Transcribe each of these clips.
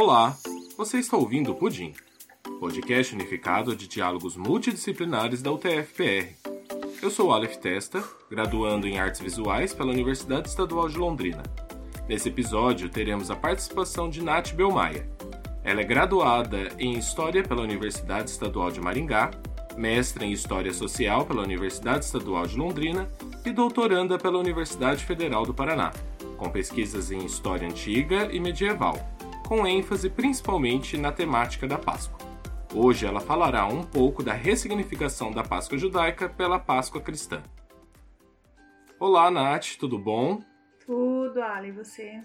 Olá, você está ouvindo o Pudim, podcast unificado de diálogos multidisciplinares da UTF-PR. Eu sou Aleph Testa, graduando em Artes Visuais pela Universidade Estadual de Londrina. Nesse episódio, teremos a participação de Nath Belmaia. Ela é graduada em História pela Universidade Estadual de Maringá, mestre em História Social pela Universidade Estadual de Londrina e doutoranda pela Universidade Federal do Paraná, com pesquisas em História Antiga e Medieval com ênfase principalmente na temática da Páscoa. Hoje ela falará um pouco da ressignificação da Páscoa judaica pela Páscoa cristã. Olá, Nath, tudo bom? Tudo, Ali, e você?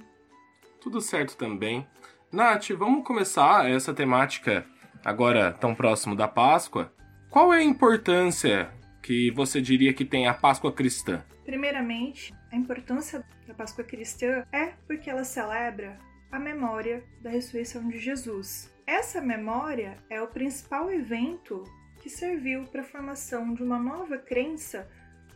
Tudo certo também. Nath, vamos começar essa temática agora tão próximo da Páscoa. Qual é a importância que você diria que tem a Páscoa cristã? Primeiramente, a importância da Páscoa cristã é porque ela celebra a memória da ressurreição de Jesus. Essa memória é o principal evento que serviu para a formação de uma nova crença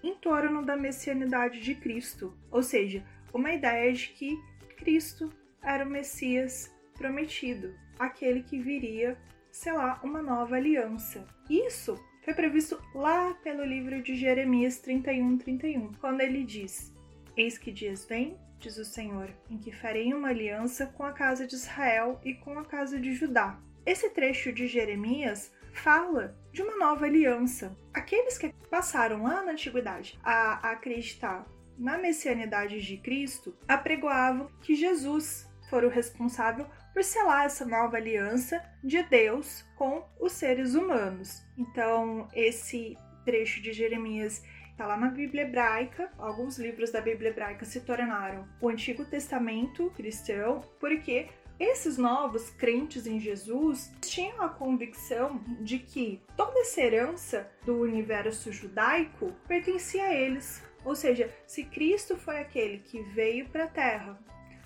em torno da messianidade de Cristo, ou seja, uma ideia de que Cristo era o Messias prometido, aquele que viria selar uma nova aliança. Isso foi previsto lá pelo livro de Jeremias 31, 31, quando ele diz: Eis que dias vem, diz o Senhor, em que farei uma aliança com a casa de Israel e com a casa de Judá. Esse trecho de Jeremias fala de uma nova aliança. Aqueles que passaram lá na antiguidade a acreditar na messianidade de Cristo apregoavam que Jesus fora o responsável por selar essa nova aliança de Deus com os seres humanos. Então, esse trecho de Jeremias Está lá na Bíblia hebraica. Alguns livros da Bíblia hebraica se tornaram o Antigo Testamento cristão, porque esses novos crentes em Jesus tinham a convicção de que toda essa herança do universo judaico pertencia a eles. Ou seja, se Cristo foi aquele que veio para a terra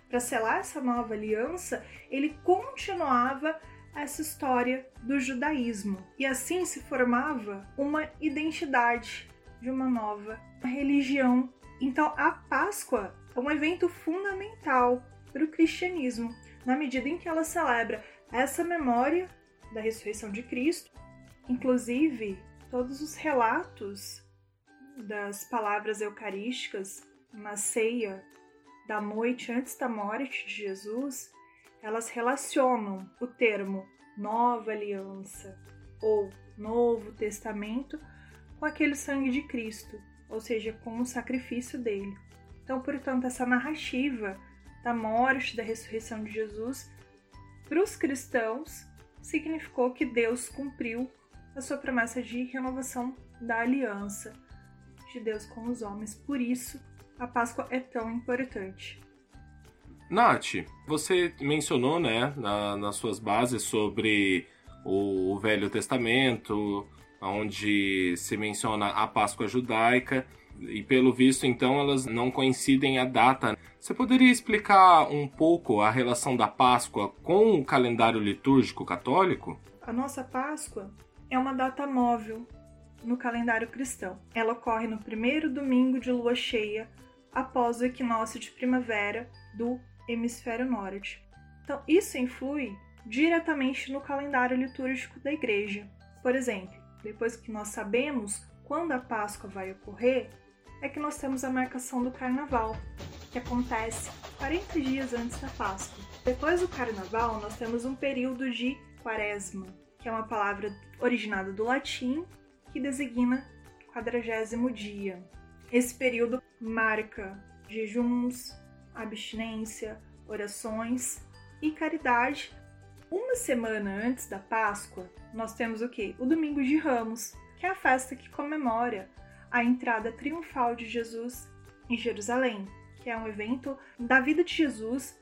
para selar essa nova aliança, ele continuava essa história do judaísmo. E assim se formava uma identidade de uma nova religião. Então, a Páscoa é um evento fundamental para o cristianismo, na medida em que ela celebra essa memória da ressurreição de Cristo. Inclusive, todos os relatos das palavras eucarísticas na ceia da noite antes da morte de Jesus, elas relacionam o termo nova aliança ou novo testamento com aquele sangue de Cristo, ou seja, com o sacrifício dele. Então, portanto, essa narrativa da morte, da ressurreição de Jesus, para os cristãos, significou que Deus cumpriu a sua promessa de renovação da aliança de Deus com os homens. Por isso, a Páscoa é tão importante. Nath, você mencionou, né, na, nas suas bases sobre o Velho Testamento, onde se menciona a Páscoa judaica e pelo visto então elas não coincidem a data. Você poderia explicar um pouco a relação da Páscoa com o calendário litúrgico católico? A nossa Páscoa é uma data móvel no calendário cristão. Ela ocorre no primeiro domingo de lua cheia após o equinócio de primavera do hemisfério norte. Então, isso influi diretamente no calendário litúrgico da igreja. Por exemplo, depois que nós sabemos quando a Páscoa vai ocorrer, é que nós temos a marcação do Carnaval, que acontece 40 dias antes da Páscoa. Depois do Carnaval, nós temos um período de Quaresma, que é uma palavra originada do latim que designa quadragésimo dia. Esse período marca jejuns, abstinência, orações e caridade uma semana antes da Páscoa, nós temos o quê? O Domingo de Ramos, que é a festa que comemora a entrada triunfal de Jesus em Jerusalém, que é um evento da vida de Jesus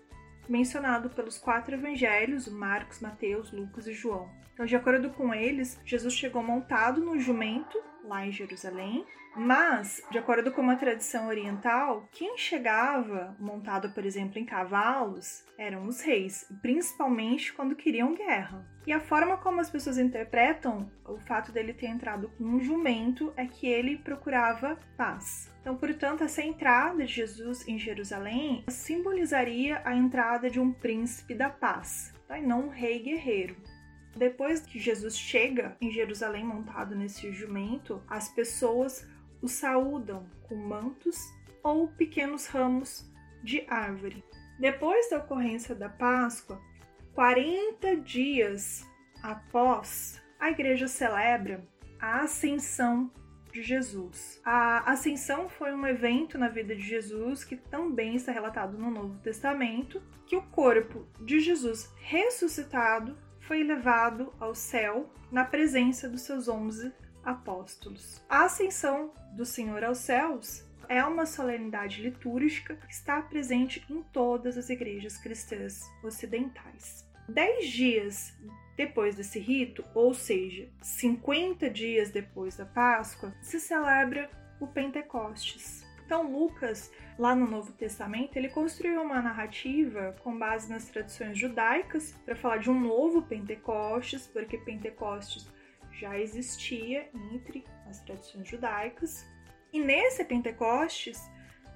mencionado pelos quatro evangelhos, Marcos, Mateus, Lucas e João. Então, de acordo com eles, Jesus chegou montado no jumento lá em Jerusalém, mas, de acordo com uma tradição oriental, quem chegava montado, por exemplo, em cavalos eram os reis, principalmente quando queriam guerra. E a forma como as pessoas interpretam o fato dele ter entrado com um jumento é que ele procurava paz. Então, portanto, essa entrada de Jesus em Jerusalém simbolizaria a entrada de um príncipe da paz. tá? e não um rei guerreiro. Depois que Jesus chega em Jerusalém montado nesse jumento, as pessoas o saúdam com mantos ou pequenos ramos de árvore. Depois da ocorrência da Páscoa, 40 dias após, a igreja celebra a ascensão de Jesus. A ascensão foi um evento na vida de Jesus que também está relatado no Novo Testamento, que o corpo de Jesus ressuscitado foi levado ao céu na presença dos seus onze apóstolos. A ascensão do Senhor aos céus é uma solenidade litúrgica que está presente em todas as igrejas cristãs ocidentais. Dez dias depois desse rito, ou seja, 50 dias depois da Páscoa, se celebra o Pentecostes. Então, Lucas, lá no Novo Testamento, ele construiu uma narrativa com base nas tradições judaicas para falar de um novo Pentecostes, porque Pentecostes já existia entre as tradições judaicas. E nesse Pentecostes,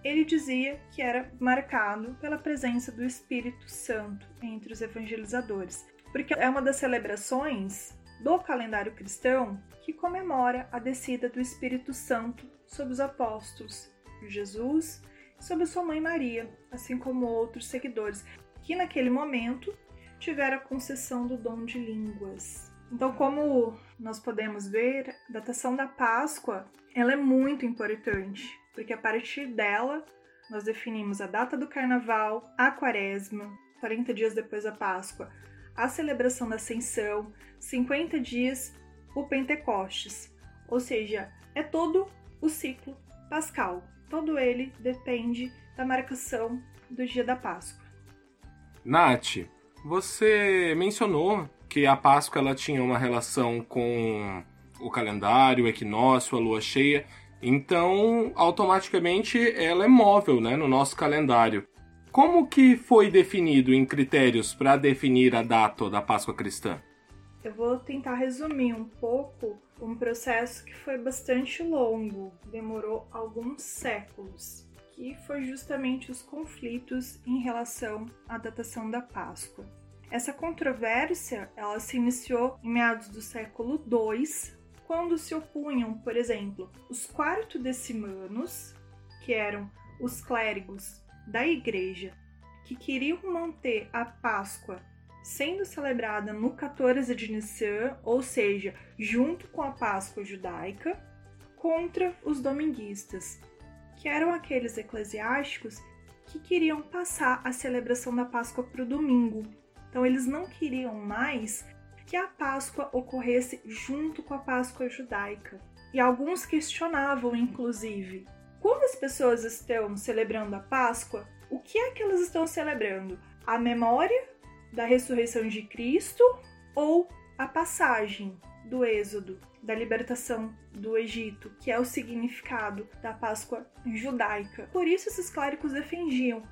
ele dizia que era marcado pela presença do Espírito Santo entre os evangelizadores porque é uma das celebrações do calendário cristão que comemora a descida do Espírito Santo sobre os apóstolos Jesus e sobre sua mãe Maria, assim como outros seguidores, que naquele momento tiveram a concessão do dom de línguas. Então, como nós podemos ver, a datação da Páscoa ela é muito importante, porque a partir dela nós definimos a data do Carnaval, a Quaresma, 40 dias depois da Páscoa, a celebração da Ascensão, 50 dias o Pentecostes, ou seja, é todo o ciclo pascal. Todo ele depende da marcação do dia da Páscoa. Nath, você mencionou que a Páscoa ela tinha uma relação com o calendário, o equinócio, a lua cheia. Então, automaticamente ela é móvel, né, no nosso calendário. Como que foi definido em critérios para definir a data da Páscoa cristã? Eu vou tentar resumir um pouco um processo que foi bastante longo, demorou alguns séculos, que foi justamente os conflitos em relação à datação da Páscoa. Essa controvérsia, ela se iniciou em meados do século II, quando se opunham, por exemplo, os quarto-decimanos, que eram os clérigos da igreja que queriam manter a Páscoa sendo celebrada no 14 de Nissan, ou seja, junto com a Páscoa judaica, contra os dominguistas, que eram aqueles eclesiásticos que queriam passar a celebração da Páscoa para o domingo. Então, eles não queriam mais que a Páscoa ocorresse junto com a Páscoa judaica. E alguns questionavam, inclusive, quando as pessoas estão celebrando a Páscoa, o que é que elas estão celebrando? A memória da ressurreição de Cristo ou a passagem do Êxodo, da libertação do Egito, que é o significado da Páscoa judaica. Por isso, esses clérigos defendiam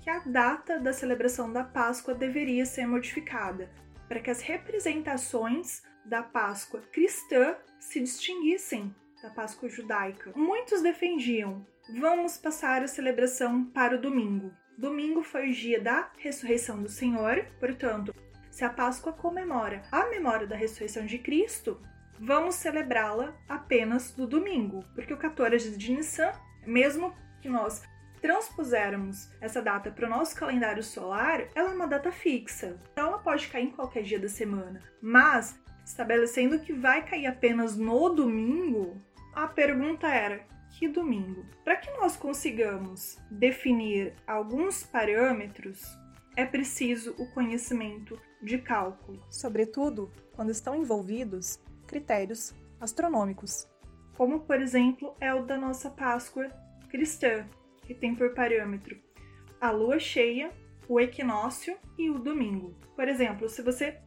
que a data da celebração da Páscoa deveria ser modificada, para que as representações da Páscoa cristã se distinguissem da Páscoa judaica. Muitos defendiam: vamos passar a celebração para o domingo. Domingo foi o dia da ressurreição do Senhor, portanto, se a Páscoa comemora a memória da ressurreição de Cristo, vamos celebrá-la apenas no domingo, porque o 14 de Nissan, mesmo que nós transpusermos essa data para o nosso calendário solar, ela é uma data fixa. Então ela pode cair em qualquer dia da semana. Mas, estabelecendo que vai cair apenas no domingo, a pergunta era: que domingo? Para que nós consigamos definir alguns parâmetros, é preciso o conhecimento de cálculo, sobretudo quando estão envolvidos critérios astronômicos, como por exemplo é o da nossa Páscoa cristã, que tem por parâmetro a lua cheia, o equinócio e o domingo. Por exemplo, se você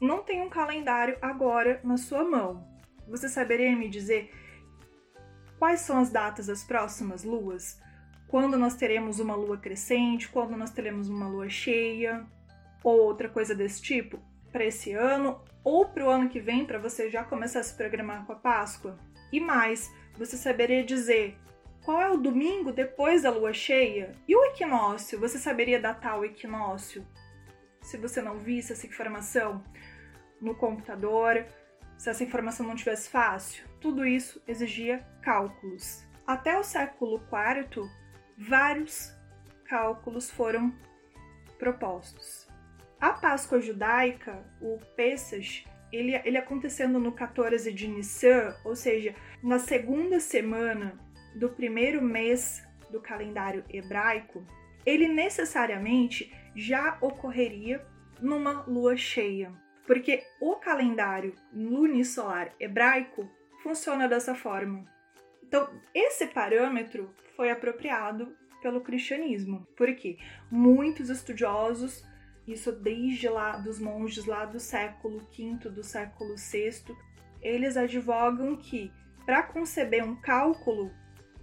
não tem um calendário agora na sua mão, você saberia me dizer Quais são as datas das próximas luas? Quando nós teremos uma lua crescente? Quando nós teremos uma lua cheia? Ou outra coisa desse tipo? Para esse ano ou para o ano que vem, para você já começar a se programar com a Páscoa? E mais, você saberia dizer qual é o domingo depois da lua cheia? E o equinócio? Você saberia datar o equinócio? se você não visse essa informação no computador, se essa informação não tivesse fácil. Tudo isso exigia cálculos. Até o século IV, vários cálculos foram propostos. A Páscoa judaica, o Pesach, ele, ele acontecendo no 14 de Nissan, ou seja, na segunda semana do primeiro mês do calendário hebraico, ele necessariamente já ocorreria numa lua cheia, porque o calendário lunisolar hebraico funciona dessa forma. Então, esse parâmetro foi apropriado pelo cristianismo. porque Muitos estudiosos, isso desde lá dos monges lá do século V, do século VI, eles advogam que para conceber um cálculo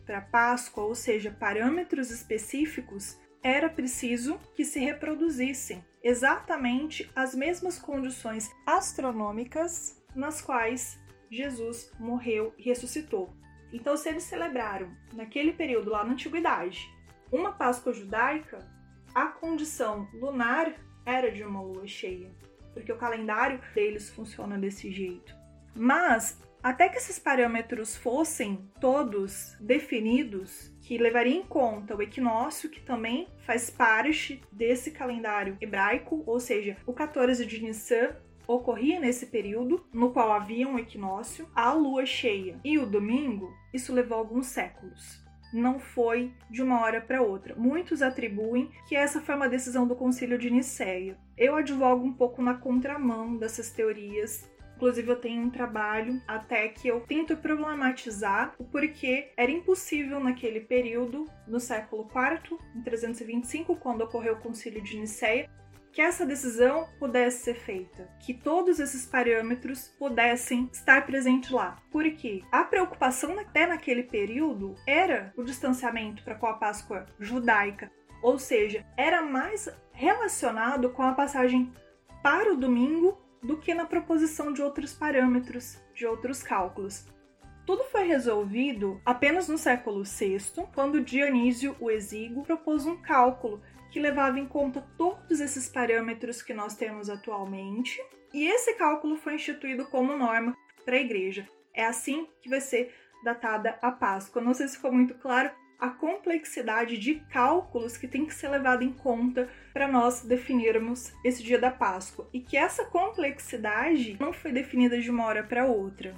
para Páscoa, ou seja, parâmetros específicos, era preciso que se reproduzissem exatamente as mesmas condições astronômicas nas quais Jesus morreu e ressuscitou. Então, se eles celebraram naquele período lá na antiguidade uma Páscoa judaica, a condição lunar era de uma lua cheia, porque o calendário deles funciona desse jeito. Mas até que esses parâmetros fossem todos definidos, que levaria em conta o equinócio, que também faz parte desse calendário hebraico, ou seja, o 14 de Nissan ocorria nesse período no qual havia um equinócio, a lua cheia e o domingo, isso levou alguns séculos. Não foi de uma hora para outra. Muitos atribuem que essa foi uma decisão do Concílio de Nicéia. Eu advogo um pouco na contramão dessas teorias Inclusive, eu tenho um trabalho até que eu tento problematizar o porquê era impossível naquele período, no século IV, em 325, quando ocorreu o Concílio de Nicéia, que essa decisão pudesse ser feita, que todos esses parâmetros pudessem estar presentes lá. Porque a preocupação até naquele período era o distanciamento para com a Páscoa judaica, ou seja, era mais relacionado com a passagem para o domingo do que na proposição de outros parâmetros, de outros cálculos. Tudo foi resolvido apenas no século VI, quando Dionísio o Exíguo propôs um cálculo que levava em conta todos esses parâmetros que nós temos atualmente, e esse cálculo foi instituído como norma para a igreja. É assim que vai ser datada a Páscoa. Não sei se ficou muito claro, a complexidade de cálculos que tem que ser levada em conta para nós definirmos esse dia da Páscoa e que essa complexidade não foi definida de uma hora para outra.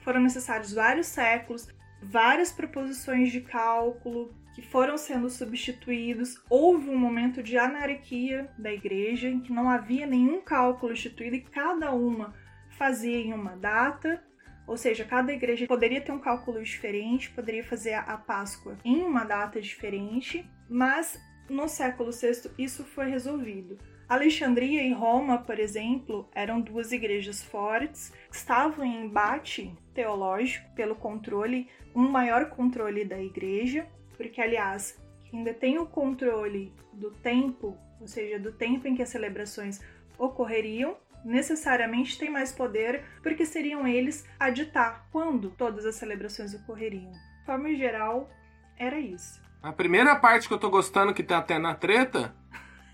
Foram necessários vários séculos, várias proposições de cálculo que foram sendo substituídos. Houve um momento de anarquia da igreja em que não havia nenhum cálculo instituído e cada uma fazia em uma data ou seja, cada igreja poderia ter um cálculo diferente, poderia fazer a Páscoa em uma data diferente, mas no século VI isso foi resolvido. Alexandria e Roma, por exemplo, eram duas igrejas fortes estavam em embate teológico pelo controle, um maior controle da igreja, porque, aliás, quem detém o controle do tempo, ou seja, do tempo em que as celebrações ocorreriam, necessariamente têm mais poder, porque seriam eles a ditar quando todas as celebrações ocorreriam. De forma geral, era isso. A primeira parte que eu tô gostando que tá até na treta.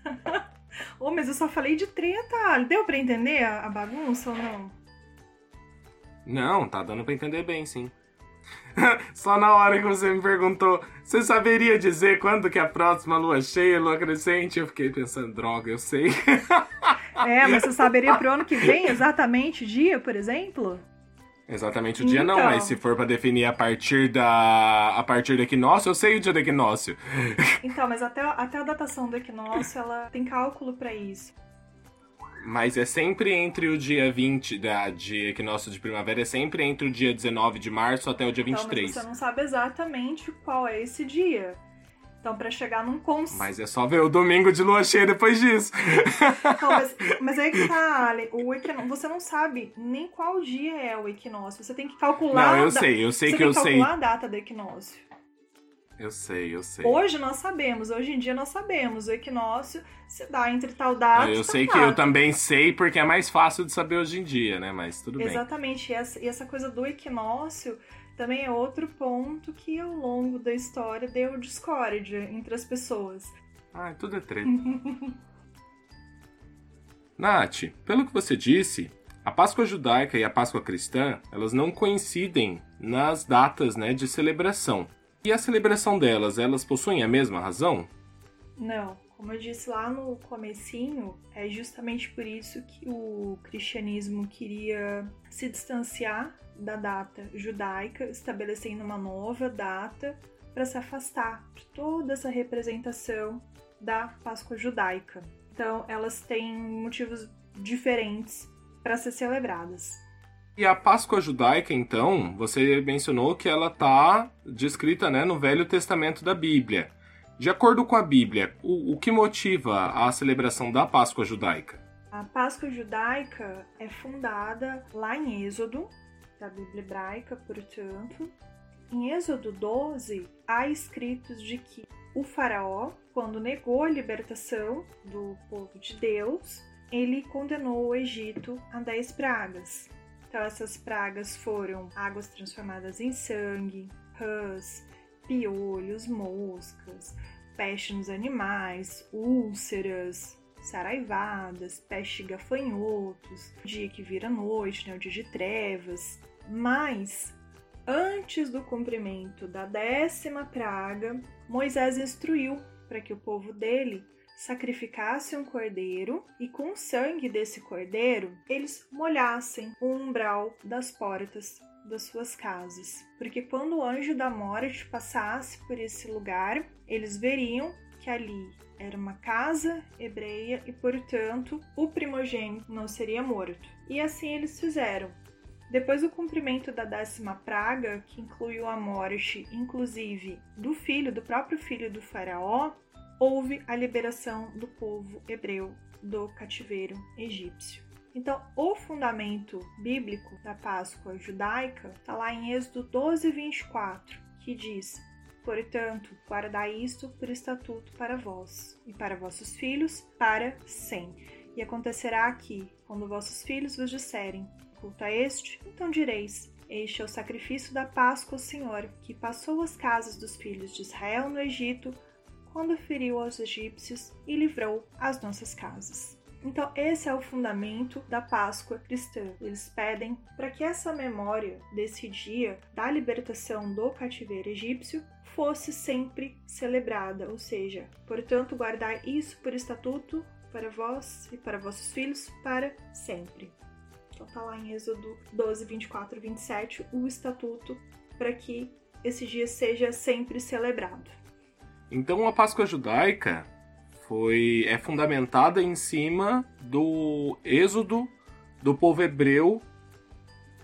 oh, mas eu só falei de treta. Deu para entender a, bagunça ou não? Não, tá dando para entender bem, sim. Só na hora que você me perguntou, você saberia dizer quando que é a próxima lua cheia, lua crescente? Eu fiquei pensando, droga, eu sei. É, mas você saberia pro ano que vem exatamente dia, por exemplo? Exatamente o dia então... não, mas se for para definir a partir da a partir do equinócio, eu sei o dia do equinócio. Então, mas até, até a datação do equinócio, ela tem cálculo para isso. Mas é sempre entre o dia 20 da, de equinócio de primavera, é sempre entre o dia 19 de março até o dia 23. Então, mas você não sabe exatamente qual é esse dia. Então, para chegar num consenso. Mas é só ver o domingo de lua cheia depois disso. Não, mas, mas aí que tá, Ale. O equinócio, você não sabe nem qual dia é o equinócio. Você tem que calcular. Não, eu sei, eu sei que eu sei. Você tem que calcular a data do equinócio. Eu sei, eu sei. Hoje nós sabemos, hoje em dia nós sabemos. O equinócio se dá entre tal data. Ah, eu sei que eu também sei porque é mais fácil de saber hoje em dia, né? Mas tudo Exatamente. bem. Exatamente. E essa, e essa coisa do equinócio também é outro ponto que ao longo da história deu discórdia entre as pessoas. Ah, tudo é treta. Nath, pelo que você disse, a Páscoa judaica e a Páscoa cristã, elas não coincidem nas datas né, de celebração. E a celebração delas, elas possuem a mesma razão? Não. Como eu disse lá no comecinho, é justamente por isso que o cristianismo queria se distanciar da data judaica, estabelecendo uma nova data para se afastar de toda essa representação da Páscoa judaica. Então, elas têm motivos diferentes para ser celebradas. E a Páscoa judaica, então, você mencionou que ela está descrita né, no Velho Testamento da Bíblia. De acordo com a Bíblia, o, o que motiva a celebração da Páscoa judaica? A Páscoa judaica é fundada lá em Êxodo, da Bíblia hebraica, portanto. Em Êxodo 12, há escritos de que o faraó, quando negou a libertação do povo de Deus, ele condenou o Egito a dez pragas. Então essas pragas foram águas transformadas em sangue, rãs, piolhos, moscas, peste nos animais, úlceras, saraivadas, peste gafanhotos, dia que vira noite, né, o dia de trevas. Mas, antes do cumprimento da décima praga, Moisés instruiu para que o povo dele sacrificasse um cordeiro e com o sangue desse cordeiro eles molhassem o umbral das portas das suas casas, porque quando o anjo da morte passasse por esse lugar, eles veriam que ali era uma casa hebreia e, portanto, o primogênito não seria morto. E assim eles fizeram. Depois do cumprimento da décima praga, que incluiu a morte, inclusive, do filho, do próprio filho do faraó, houve a liberação do povo hebreu do cativeiro egípcio. Então, o fundamento bíblico da Páscoa judaica está lá em Êxodo 12, 24, que diz: Portanto, guardai isto por estatuto para vós e para vossos filhos para sempre. E acontecerá que, quando vossos filhos vos disserem, culto a este, então direis: Este é o sacrifício da Páscoa ao Senhor, que passou as casas dos filhos de Israel no Egito, quando feriu aos egípcios e livrou as nossas casas. Então, esse é o fundamento da Páscoa cristã. Eles pedem para que essa memória desse dia da libertação do cativeiro egípcio fosse sempre celebrada, ou seja, portanto, guardar isso por estatuto para vós e para vossos filhos para sempre. Então, está lá em Êxodo 12, 24 e 27 o estatuto para que esse dia seja sempre celebrado. Então, a Páscoa judaica foi é fundamentada em cima do êxodo do povo hebreu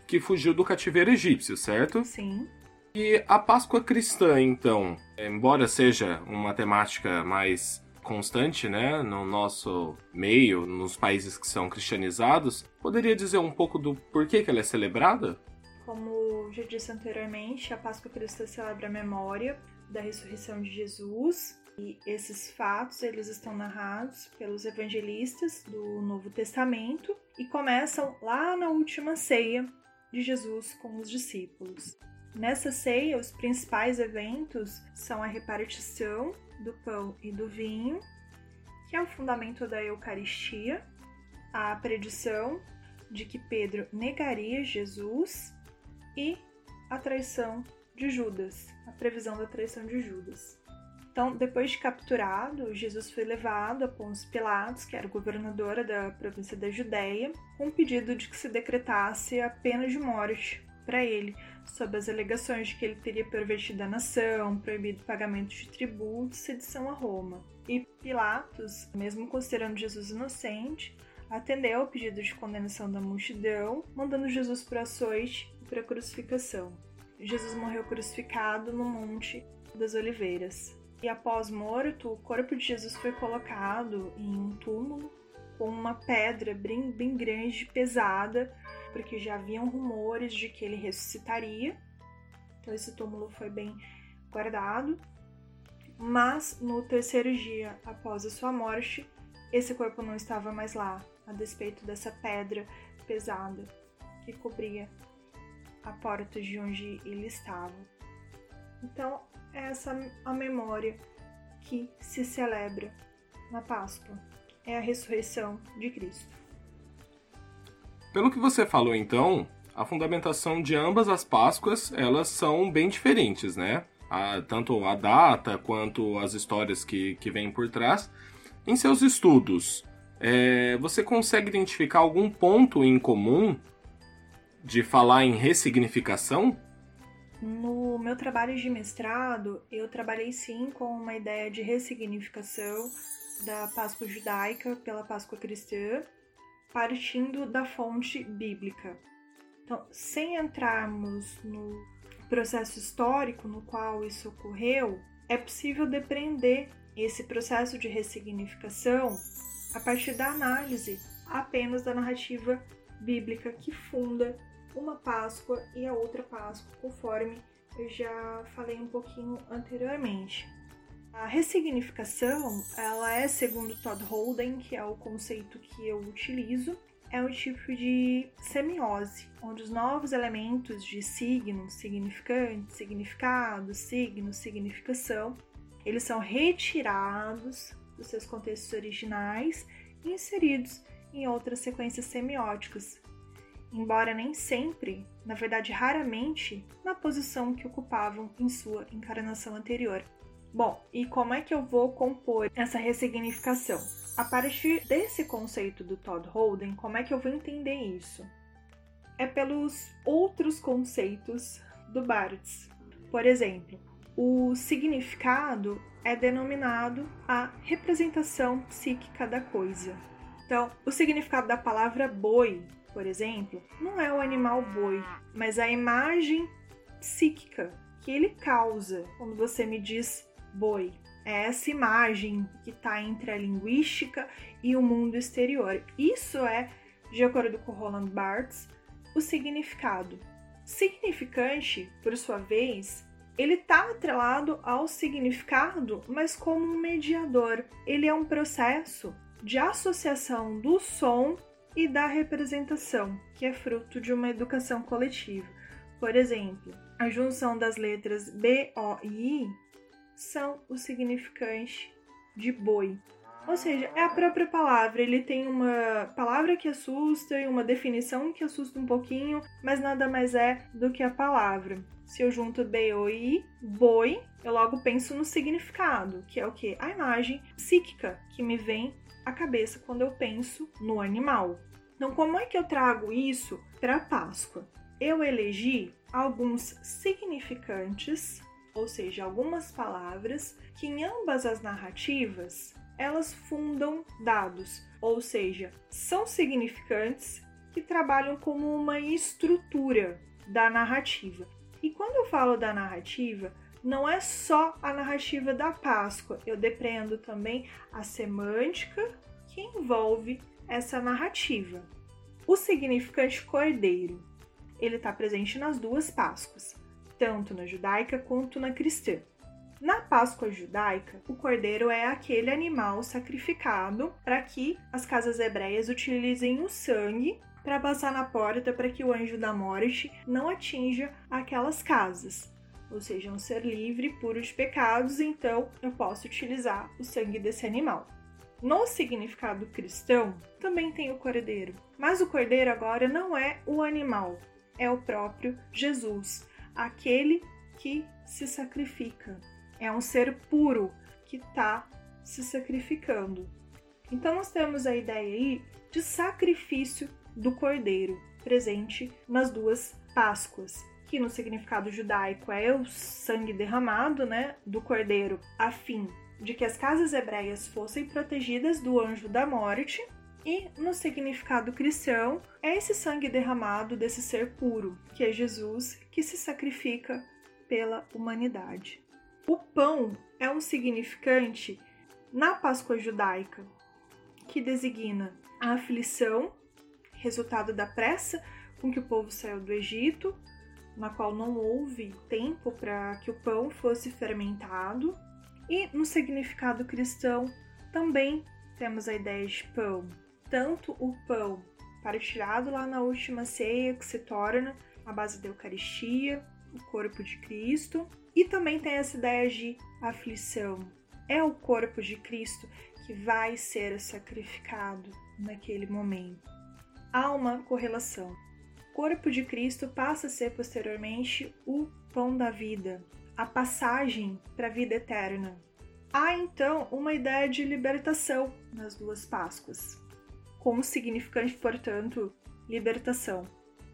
que fugiu do cativeiro egípcio, certo? Sim. E a Páscoa cristã, então, embora seja uma temática mais constante, né, no nosso meio, nos países que são cristianizados, poderia dizer um pouco do porquê que ela é celebrada? Como já disse anteriormente, a Páscoa cristã celebra a memória da ressurreição de Jesus e esses fatos eles estão narrados pelos evangelistas do Novo Testamento e começam lá na última ceia de Jesus com os discípulos. Nessa ceia, os principais eventos são a repartição do pão e do vinho, que é o fundamento da Eucaristia, a predição de que Pedro negaria Jesus e a traição de Judas, a previsão da traição de Judas. Então, depois de capturado, Jesus foi levado a Pôncio Pilatos, que era governadora da província da Judéia, com um pedido de que se decretasse a pena de morte para ele, sob as alegações de que ele teria pervertido a nação, proibido pagamento de tributos, sedição a Roma. E Pilatos, mesmo considerando Jesus inocente, atendeu ao pedido de condenação da multidão, mandando Jesus para açoite e para crucificação. Jesus morreu crucificado no Monte das Oliveiras. E após morto, o corpo de Jesus foi colocado em um túmulo com uma pedra bem, bem grande, pesada, porque já haviam rumores de que ele ressuscitaria. Então esse túmulo foi bem guardado. Mas no terceiro dia após a sua morte, esse corpo não estava mais lá, a despeito dessa pedra pesada que cobria a porta de onde ele estava. Então, essa a memória que se celebra na Páscoa. É a ressurreição de Cristo. Pelo que você falou então, a fundamentação de ambas as Páscoas, elas são bem diferentes, né? A, tanto a data quanto as histórias que, que vêm por trás. Em seus estudos, é, você consegue identificar algum ponto em comum de falar em ressignificação? No meu trabalho de mestrado, eu trabalhei sim com uma ideia de ressignificação da Páscoa judaica pela Páscoa cristã, partindo da fonte bíblica. Então, sem entrarmos no processo histórico no qual isso ocorreu, é possível depreender esse processo de ressignificação a partir da análise apenas da narrativa bíblica que funda uma Páscoa e a outra Páscoa, conforme eu já falei um pouquinho anteriormente. A ressignificação, ela é segundo Todd Holden, que é o conceito que eu utilizo, é um tipo de semiose, onde os novos elementos de signo, significante, significado, signo, significação, eles são retirados dos seus contextos originais e inseridos em outras sequências semióticas, embora nem sempre, na verdade raramente, na posição que ocupavam em sua encarnação anterior. Bom, e como é que eu vou compor essa ressignificação? A partir desse conceito do Todd Holden, como é que eu vou entender isso? É pelos outros conceitos do Barthes. Por exemplo, o significado é denominado a representação psíquica da coisa. Então, o significado da palavra boi por exemplo, não é o animal boi, mas a imagem psíquica que ele causa quando você me diz boi. É essa imagem que está entre a linguística e o mundo exterior. Isso é, de acordo com Roland Barthes, o significado. Significante, por sua vez, ele está atrelado ao significado, mas como um mediador. Ele é um processo de associação do som e da representação, que é fruto de uma educação coletiva. Por exemplo, a junção das letras B, O e I são o significante de boi. Ou seja, é a própria palavra. Ele tem uma palavra que assusta e uma definição que assusta um pouquinho, mas nada mais é do que a palavra. Se eu junto B, O e I, boi, eu logo penso no significado, que é o que? A imagem psíquica que me vem a cabeça quando eu penso no animal. Então, como é que eu trago isso para a Páscoa? Eu elegi alguns significantes, ou seja, algumas palavras que em ambas as narrativas elas fundam dados, ou seja, são significantes que trabalham como uma estrutura da narrativa. E quando eu falo da narrativa, não é só a narrativa da Páscoa, eu depreendo também a semântica que envolve essa narrativa. O significante cordeiro, ele está presente nas duas Páscoas, tanto na judaica quanto na cristã. Na Páscoa judaica, o cordeiro é aquele animal sacrificado para que as casas hebreias utilizem o sangue para passar na porta para que o anjo da morte não atinja aquelas casas. Ou seja, um ser livre, puro de pecados, então eu posso utilizar o sangue desse animal. No significado cristão, também tem o cordeiro, mas o cordeiro agora não é o animal, é o próprio Jesus, aquele que se sacrifica. É um ser puro que está se sacrificando. Então, nós temos a ideia aí de sacrifício do cordeiro, presente nas duas Páscoas, que no significado judaico é o sangue derramado, né, do cordeiro, a fim de que as casas hebreias fossem protegidas do anjo da morte, e no significado cristão, é esse sangue derramado desse ser puro, que é Jesus, que se sacrifica pela humanidade. O pão é um significante na Páscoa judaica que designa a aflição, resultado da pressa com que o povo saiu do Egito, na qual não houve tempo para que o pão fosse fermentado, e no significado cristão também temos a ideia de pão, tanto o pão partilhado lá na última ceia, que se torna a base da Eucaristia, o corpo de Cristo, e também tem essa ideia de aflição. É o corpo de Cristo que vai ser sacrificado naquele momento. há uma correlação. Corpo de Cristo passa a ser posteriormente o pão da vida, a passagem para a vida eterna. Há então uma ideia de libertação nas duas Páscoas, como significante, portanto, libertação.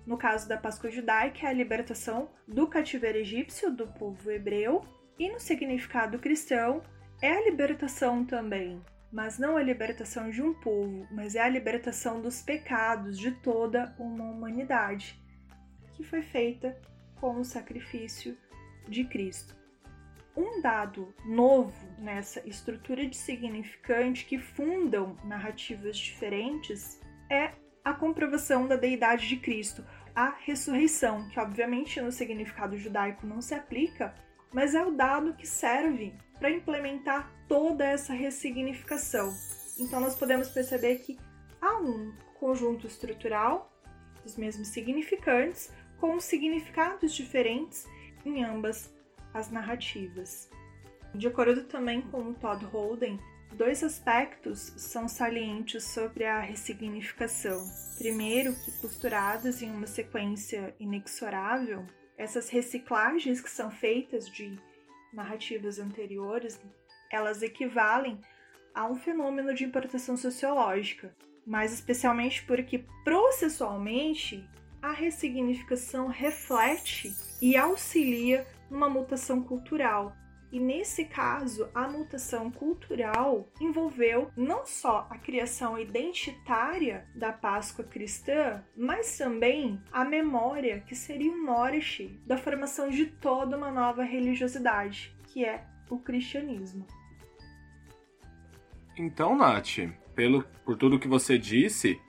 No caso da Páscoa judaica, é a libertação do cativeiro egípcio do povo hebreu, e no significado cristão, é a libertação também, mas não a libertação de um povo, mas é a libertação dos pecados de toda uma humanidade, que foi feita com o sacrifício de Cristo. Um dado novo nessa estrutura de significante que fundam narrativas diferentes é a comprovação da deidade de Cristo, a ressurreição, que obviamente no significado judaico não se aplica, mas é o dado que serve para implementar toda essa ressignificação. Então nós podemos perceber que há um conjunto estrutural dos mesmos significantes com significados diferentes em ambas as narrativas. De acordo também com Todd Holden, dois aspectos são salientes sobre a ressignificação. Primeiro, que costuradas em uma sequência inexorável, essas reciclagens que são feitas de narrativas anteriores, elas equivalem a um fenômeno de importação sociológica, mas especialmente porque processualmente a ressignificação reflete e auxilia numa mutação cultural. E nesse caso, a mutação cultural envolveu não só a criação identitária da Páscoa cristã, mas também a memória que seria o norte da formação de toda uma nova religiosidade, que é o cristianismo. Então, Nath, pelo, por tudo que você disse,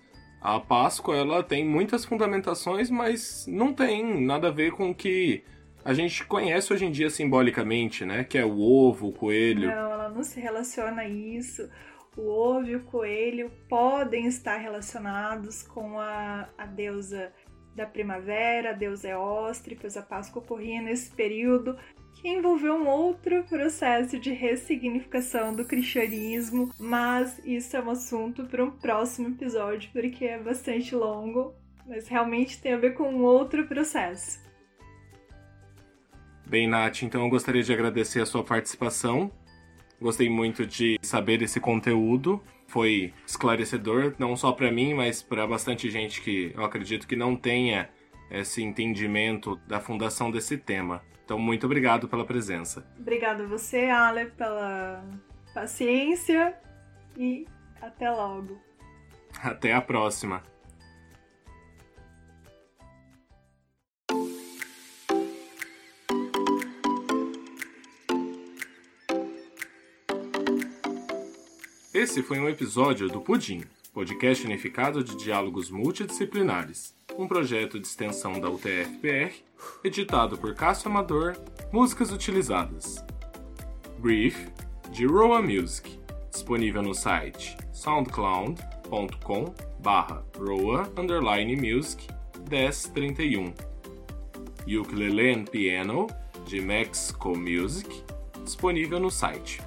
a Páscoa ela tem muitas fundamentações, mas não tem nada a ver com o que a gente conhece hoje em dia simbolicamente, né? Que é o ovo, o coelho. Não, ela não se relaciona a isso. O ovo e o coelho podem estar relacionados com a, a deusa da primavera, a deusa Eostre, pois a Páscoa ocorria nesse período, que envolveu um outro processo de ressignificação do cristianismo, mas isso é um assunto para um próximo episódio, porque é bastante longo, mas realmente tem a ver com um outro processo. Bem, Nath, então eu gostaria de agradecer a sua participação. Gostei muito de saber esse conteúdo. Foi esclarecedor, não só para mim, mas para bastante gente que eu acredito que não tenha esse entendimento da fundação desse tema. Então, muito obrigado pela presença. Obrigada a você, Ale, pela paciência e até logo. Até a próxima. Esse foi um episódio do Pudim, podcast unificado de diálogos multidisciplinares, um projeto de extensão da UTF-PR, editado por Cássio Amador, músicas utilizadas. Brief, de Roa Music, disponível no site soundcloud.com barra roa underline music 1031. Ukulele Piano, de Max Co Music, disponível no site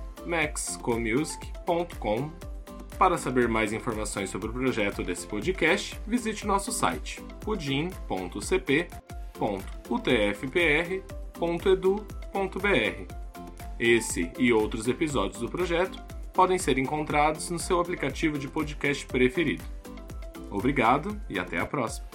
Para saber mais informações sobre o projeto desse podcast, visite nosso site pudim.cp.utfpr.edu.br. Esse e outros episódios do projeto podem ser encontrados no seu aplicativo de podcast preferido. Obrigado e até a próxima!